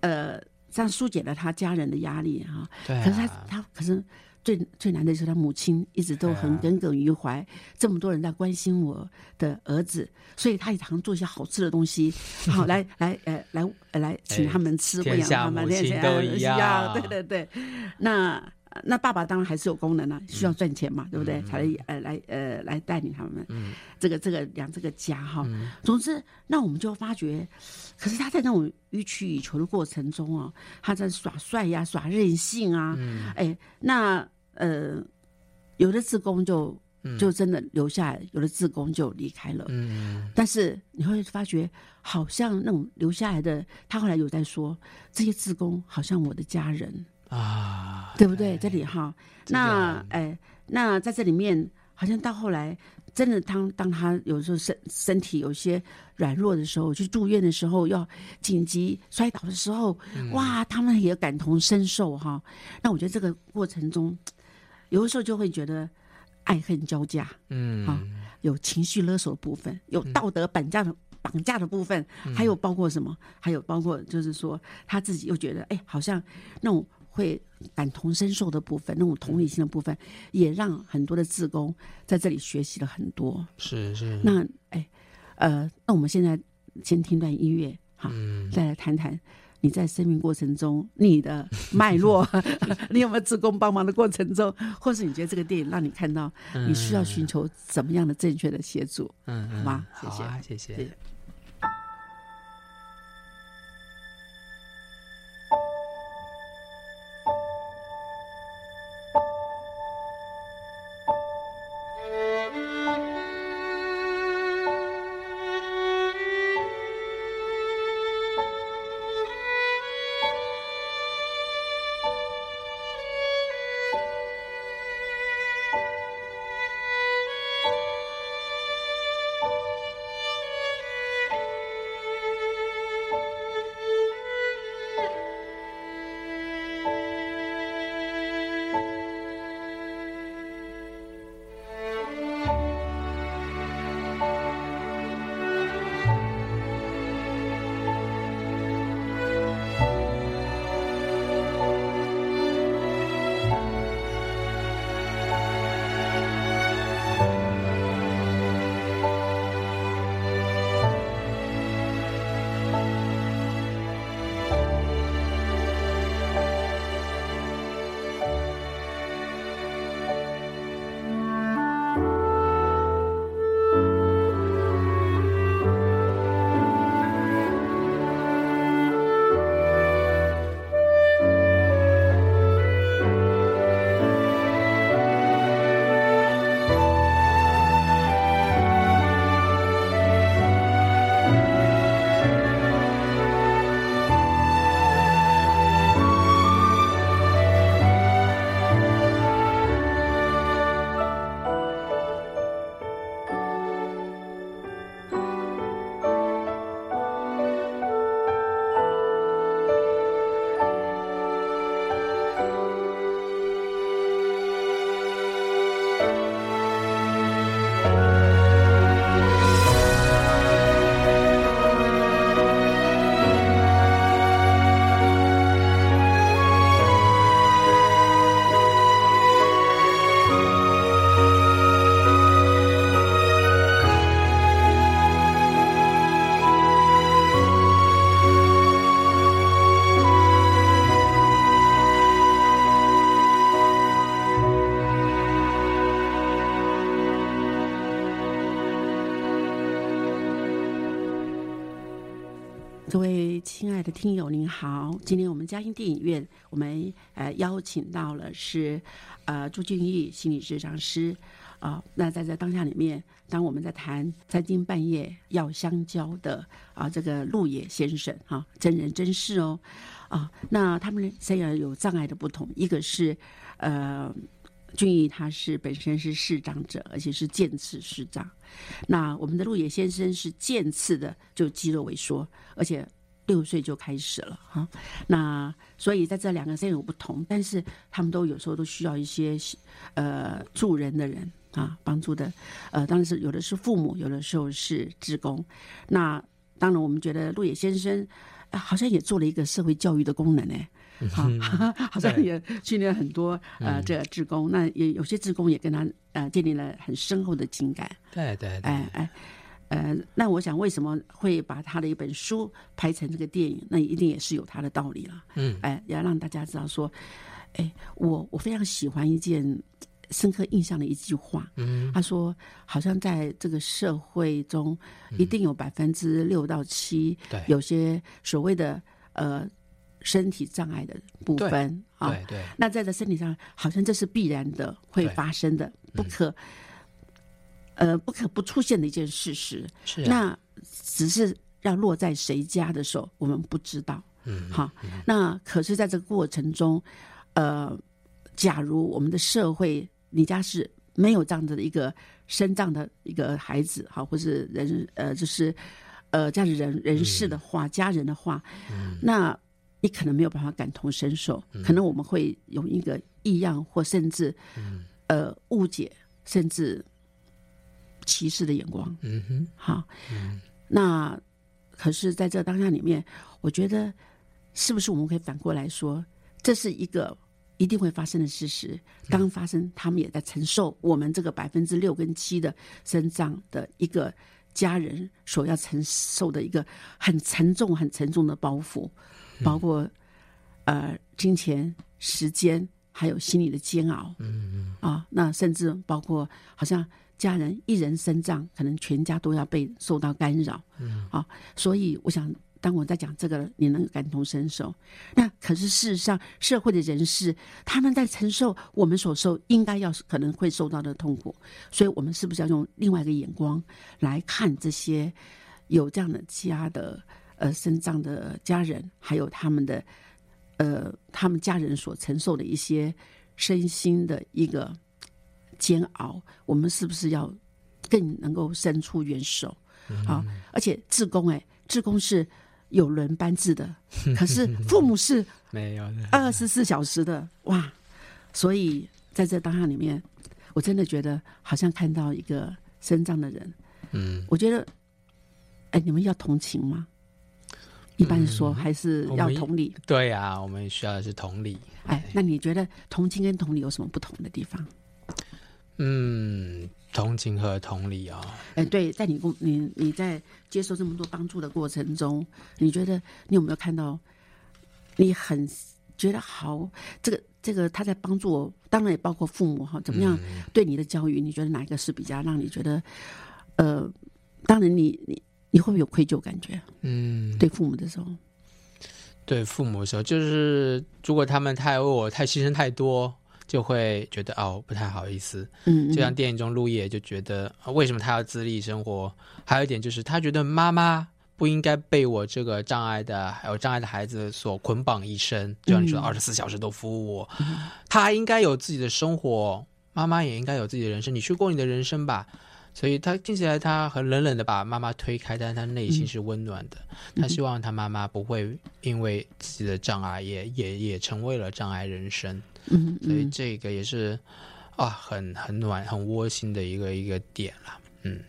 呃，这样疏解了他家人的压力哈、对啊可是他他可是最最难的是他母亲一直都很耿耿于怀，这么多人在关心我的儿子，所以他也常做一些好吃的东西，好 来来呃来呃来请哎他们吃，天喂养他们，下母亲都一样对对对，那。那爸爸当然还是有功能啊，需要赚钱嘛，对不对？才呃来呃来带领他们，嗯这个这个养这个家哈。嗯总之，那我们就发觉，可是他在那种予取予求的过程中哦，他在耍帅呀、耍任性啊，嗯哎，那呃，有的志工就嗯就真的留下来，有的志工就离开了。嗯但是你会发觉，好像那种留下来的，他后来有在说，这些志工好像我的家人，啊，对不对？这里哈，那个哎，那在这里面，好像到后来，真的当当他有时候身身体有些软弱的时候，去住院的时候，要紧急摔倒的时候，嗯哇，他们也感同身受哈。那我觉得这个过程中，有的时候就会觉得爱恨交加，嗯啊有情绪勒索的部分，有道德绑架的。绑架的部分，嗯还有包括什么？还有包括就是说，他自己又觉得，哎，好像那种会感同身受的部分，那种同理心的部分，也让很多的自工在这里学习了很多。是是。那哎，呃，那我们现在先听段音乐，好，嗯再来谈谈你在生命过程中你的脉络 你有没有自工帮忙的过程中，或是你觉得这个电影让你看到你需要寻求怎么样的正确的协助？嗯好吗好谢。谢啊谢。谢各位亲爱的听友，您好！今天我们嘉兴电影院，我们呃邀请到了是呃朱俊义心理治疗师啊、那在这当下里面，当我们在谈三更半夜要香蕉的啊、这个陆野先生哈、真人真事哦啊、那他们虽然有障碍的不同，一个是呃俊逸他是本身是视障者，而且是渐次视障。那我们的陆野先生是渐次的就肌肉萎缩，而且六岁就开始了哈。那所以在这两个身有不同，但是他们都有时候都需要一些呃助人的人啊，帮助的呃，当然是有的是父母，有的时候是职工。那当然，我们觉得陆野先生、好像也做了一个社会教育的功能呢。好，好像也训练很多呃这个职工，那也有些职工也跟他呃建立了很深厚的情感。对对对，哎哎，呃，那我想为什么会把他的一本书拍成这个电影？那一定也是有他的道理了。嗯，哎，要让大家知道说，哎，我我非常喜欢一件深刻印象的一句话。嗯，他说，好像在这个社会中，一定有百分之六到七，对有些所谓的呃身体障碍的部分啊。对对，那在这身体上，好像这是必然的，会发生的，不可，呃，不可不出现的一件事实。是啊，那只是要落在谁家的时候，我们不知道。嗯，好，那可是在这个过程中，呃，假如我们的社会，你家是没有这样子的一个身障的一个孩子，好，或是人，呃，就是呃这样的人人士的话，家人的话，那你可能没有办法感同身受，可能我们会有一个异样或甚至呃误解，甚至歧视的眼光。嗯哼，好，那可是在这当下里面，我觉得是不是我们可以反过来说，这是一个一定会发生的事实。当发生，他们也在承受我们这个百分之六跟七的生长的一个家人所要承受的一个很沉重、很沉重的包袱，包括呃金钱、时间，还有心理的煎熬。嗯嗯，啊，那甚至包括好像家人一人身障，可能全家都要被受到干扰。嗯，啊，所以我想，当我在讲这个，你能感同身受。那可是事实上，社会的人士他们在承受我们所受应该要可能会受到的痛苦，所以我们是不是要用另外一个眼光来看这些有这样的家的呃身障的家人，还有他们的呃他们家人所承受的一些身心的一个煎熬，我们是不是要更能够伸出援手？啊，而且志工哎，志工是有轮班制的，可是父母是 没有的，二十四小时的哇，所以在这当下里面，我真的觉得好像看到一个身障的人，嗯，我觉得，哎，你们要同情吗？一般说还是要同理。对呀、我们需要的是同理。哎，那你觉得同情跟同理有什么不同的地方？嗯，同情和同理哦、哎，对，在你工你你在接受这么多帮助的过程中，你觉得你有没有看到你很觉得好？这个这个他在帮助我，当然也包括父母哈，怎么样对你的教育？你觉得哪一个是比较让你觉得呃，当然你你你会不会有愧疚感觉？嗯，对父母的时候，对父母的时候，就是如果他们太为我太牺牲太多，就会觉得哦不太好意思。嗯，就像电影中陆叶就觉得、啊为什么他要自立生活？还有一点就是他觉得妈妈不应该被我这个障碍的还有障碍的孩子所捆绑一生，就像你说嗯二十四小时都服务我，他还应该有自己的生活，妈妈也应该有自己的人生，你去过你的人生吧。所以他听起来他很冷冷的把妈妈推开，但是他内心是温暖的。他希望他妈妈不会因为自己的障碍也也也成为了障碍人生。嗯所以嗯这个也是啊，很很暖、很窝心的一个一个点啦。嗯，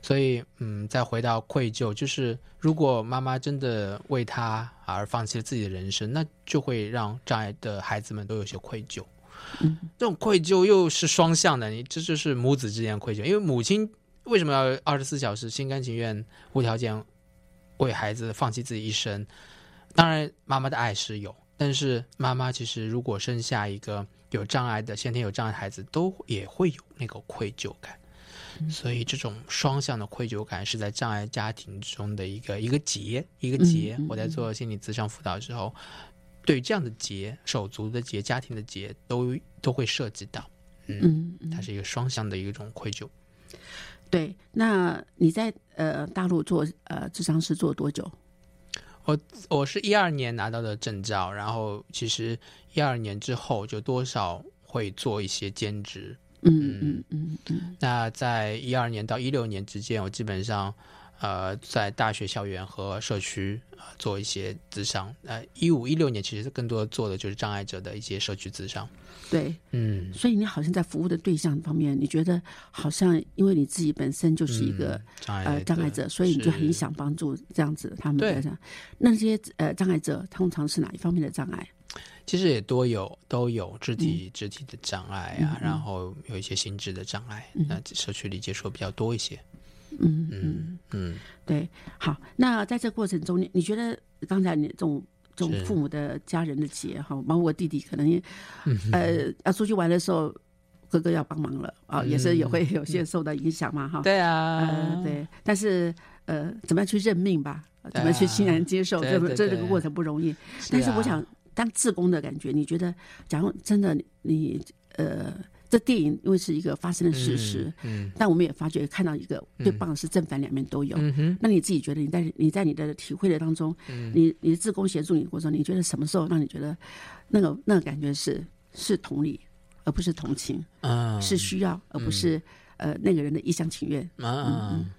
所以嗯，再回到愧疚，就是如果妈妈真的为他而放弃了自己的人生，那就会让障碍的孩子们都有些愧疚。嗯，这种愧疚又是双向的，你这就是母子之间的愧疚，因为母亲为什么要二十四小时心甘情愿、无条件为孩子放弃自己一生？当然，妈妈的爱是有，但是妈妈其实如果生下一个有障碍的先天有障碍的孩子，都也会有那个愧疚感。所以这种双向的愧疚感是在障碍家庭中的一个一个结，一个结。我在做心理咨商辅导的时候，对这样的结、手足的结、家庭的结，都都会涉及到。嗯，它是一个双向的一种愧疚。对。那你在呃大陆做呃智商师做多久？我我是一二年拿到的证照，然后其实一二年之后就多少会做一些兼职。嗯嗯嗯嗯那在一二年到一六年之间，我基本上呃在大学校园和社区呃做一些咨商。呃，一五一六年其实更多做的就是障碍者的一些社区咨商。对，嗯，所以你好像在服务的对象方面，你觉得好像因为你自己本身就是一个、嗯障碍呃障碍者，所以你就很想帮助这样子他们对那这些呃障碍者通常是哪一方面的障碍？其实也多有都有肢嗯。体、肢体的障碍啊，然后有一些心智的障碍，那社区里接触比较多一些。嗯嗯嗯，对，好，那在这过程中，你你觉得刚才你这种这种父母的家人的结哈，包括我弟弟可能呃要出去玩的时候，哥哥要帮忙了啊，也是也会有些受到影响嘛哈。嗯对啊，呃，对，但是呃，怎么样去认命吧？啊怎么去欣然接受？对这这这个过程不容易。是但是我啊想，当志工的感觉，你觉得，假如真的你呃，这电影因为是一个发生的事实，嗯但我们也发觉看到一个最棒的是正反两面都有。嗯哼，那你自己觉得你在你在你的体会的当中，嗯。你你的志工协助你的过程中，你觉得什么时候让你觉得那个那个感觉是是同理，而不是同情，嗯是需要，而不是呃那个人的一厢情愿？嗯嗯，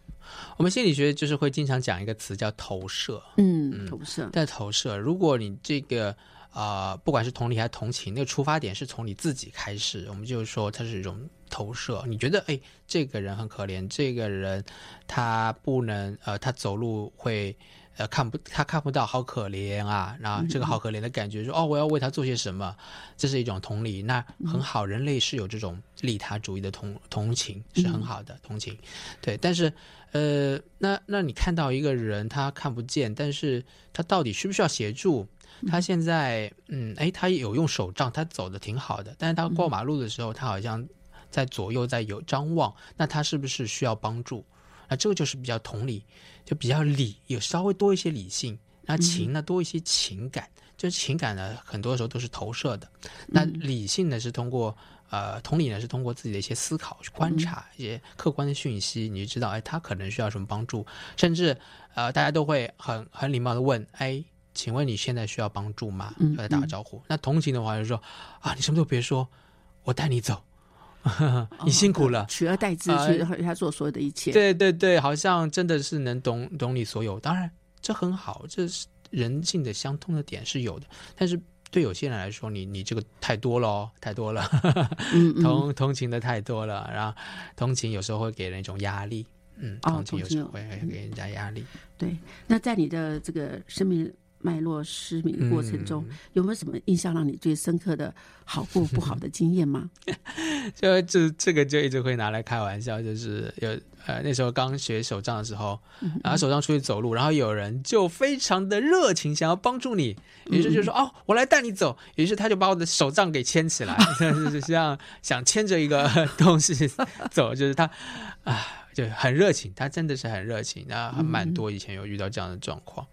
我们心理学就是会经常讲一个词叫投射，嗯，投射，在投射，如果你这个呃，不管是同理还是同情，那个出发点是从你自己开始，我们就是说它是一种投射。你觉得哎，这个人很可怜，这个人他不能呃，他走路会。呃，看不，他看不到，好可怜啊！然后这个好可怜的感觉，说哦，我要为他做些什么，这是一种同理，那很好。人类是有这种利他主义的同同情，是很好的同情，对。但是，呃，那那你看到一个人他看不见，但是他到底需不需要协助？他现在，嗯，哎，他有用手杖，他走的挺好的，但是他过马路的时候，他好像在左右在有张望，那他是不是需要帮助？那这个就是比较同理，就比较理，有稍微多一些理性。那情呢，多一些情感，就是情感呢，很多时候都是投射的。那理性呢，是通过呃，同理呢是通过自己的一些思考去观察一些客观的讯息，你就知道，哎，他可能需要什么帮助，甚至呃，大家都会很很礼貌的问，哎。请问你现在需要帮助吗？嗯就来打个招呼。那同情的话就是说啊，你什么都别说，我带你走，你辛苦了。取而代之他做所有的一切。对对对，好像真的是能懂懂你所有。当然，这很好，这是人性的相通的点是有的。但是对有些人来说，你你这个太多了哦，太多了，同同情的太多了，然后同情有时候会给人一种压力。嗯，哦同情有时候会给人家压力。对。那在你的这个生命脉络失明的过程中，嗯。有没有什么印象让你最深刻的好过不好的经验吗？就这这个就一直会拿来开玩笑，就是有呃那时候刚学手杖的时候，然后手杖出去走路，然后有人就非常的热情，想要帮助你，于是就说、哦，我来带你走，于是他就把我的手杖给牵起来，就是像想牵着一个 东西走，就是他啊就很热情，他真的是很热情，那还蛮多以前有遇到这样的状况，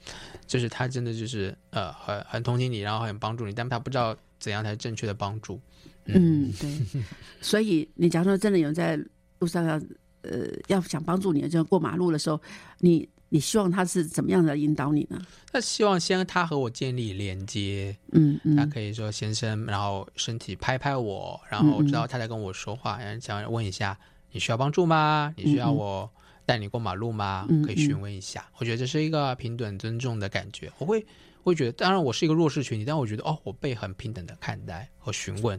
就是他真的就是呃很很同情你，然后很帮助你，但他不知道怎样才是正确的帮助。嗯，对。所以你假如说真的有人在路上要呃要想帮助你，就过马路的时候，你你希望他是怎么样的引导你呢？那希望先他和我建立连接，嗯他嗯可以说先生，然后身体拍拍我，然后知道他在跟我说话，然后想问一下你需要帮助吗？你需要我带你过马路吗？嗯可以询问一下。我觉得这是一个平等尊重的感觉。我会会觉得，当然我是一个弱势群体，但我觉得哦，我被很平等的看待和询问，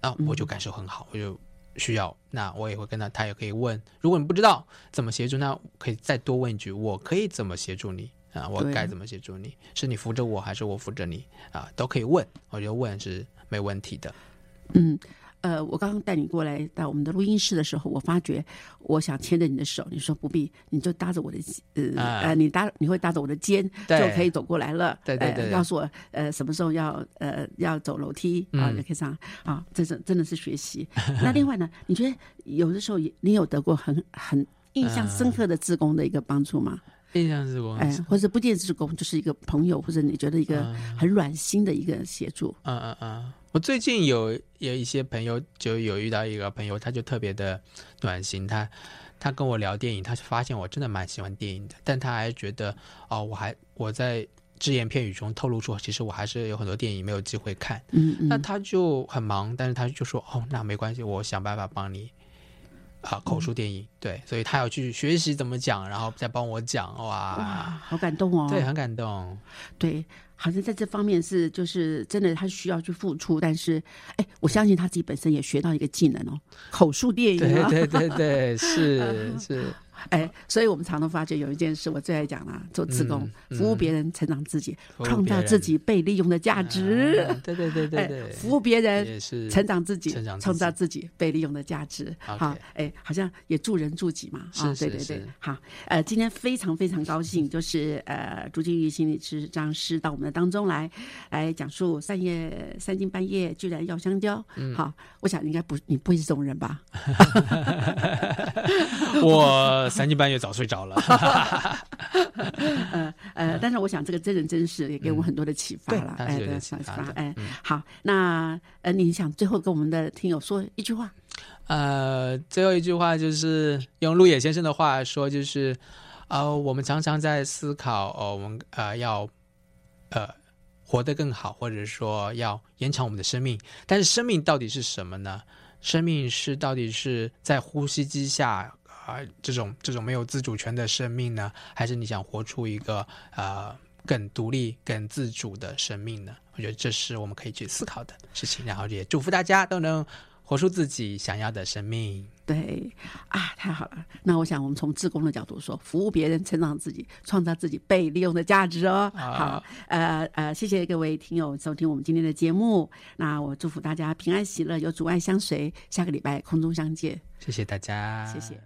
那我就感受很好，我就。需要，那我也会跟他，他也可以问。如果你不知道怎么协助，那可以再多问一句：我可以怎么协助你啊？我该怎么协助你？是你扶着我，还是我扶着你啊？都可以问，我觉得问是没问题的。嗯。呃，我刚刚带你过来到我们的录音室的时候，我发觉我想牵着你的手，你说不必，你就搭着我的呃、啊呃，你搭你会搭着我的肩就可以走过来了。对对对呃告诉我呃什么时候要呃要走楼梯啊，嗯就可以上啊，这是真的是学习。那另外呢，你觉得有的时候你有得过很很印象深刻的志工的一个帮助吗？印象是工，哎，或者不见志工，就是一个朋友，或者你觉得一个很软心的一个协助。嗯嗯嗯，我最近有有一些朋友，就有遇到一个朋友，他就特别的暖心，他他跟我聊电影，他发现我真的蛮喜欢电影的，但他还觉得哦，我还我在只言片语中透露出，其实我还是有很多电影没有机会看。嗯嗯，那他就很忙，但是他就说：“哦，那没关系，我想办法帮你啊，口述电影。对，所以他要去学习怎么讲，然后再帮我讲。哇，哇，好感动哦！对，很感动。对，好像在这方面是就是真的，他需要去付出，但是哎，我相信他自己本身也学到一个技能哦，口述电影、对对对对，是 是。哎，所以我们常常发觉有一件事，我最爱讲了，做自工，服务别人，成长自己，创造自己被利用的价值。对对对对对，服务别人也是成长自己，创造自己被利用的价值。好，哎，好像也助人助己嘛。啊，对对对。好，呃，今天非常非常高兴，就是呃，朱金玉心理师张师到我们的当中来，来讲述三夜三更半夜居然要香蕉。嗯，好，我想应该不，你不会是这种人吧？我。三更半夜早睡着了，呃呃，但是我想这个真人真事也给我很多的启发了，哎，对，启发，哎，好，那呃，你想最后跟我们的听友说一句话？呃，最后一句话就是用陆野先生的话说，就是呃，我们常常在思考，哦，我们呃要呃活得更好，或者说要延长我们的生命，但是生命到底是什么呢？生命是到底是在呼吸机下？啊，这种这种没有自主权的生命呢，还是你想活出一个呃更独立、更自主的生命呢？我觉得这是我们可以去思考的事情。然后也祝福大家都能活出自己想要的生命。对啊，太好了。那我想我们从自工的角度说，服务别人，成长自己，创造自己被利用的价值哦。好，呃呃，谢谢各位听友收听我们今天的节目。那我祝福大家平安喜乐，有阻碍相随。下个礼拜空中相见。谢谢大家，谢谢。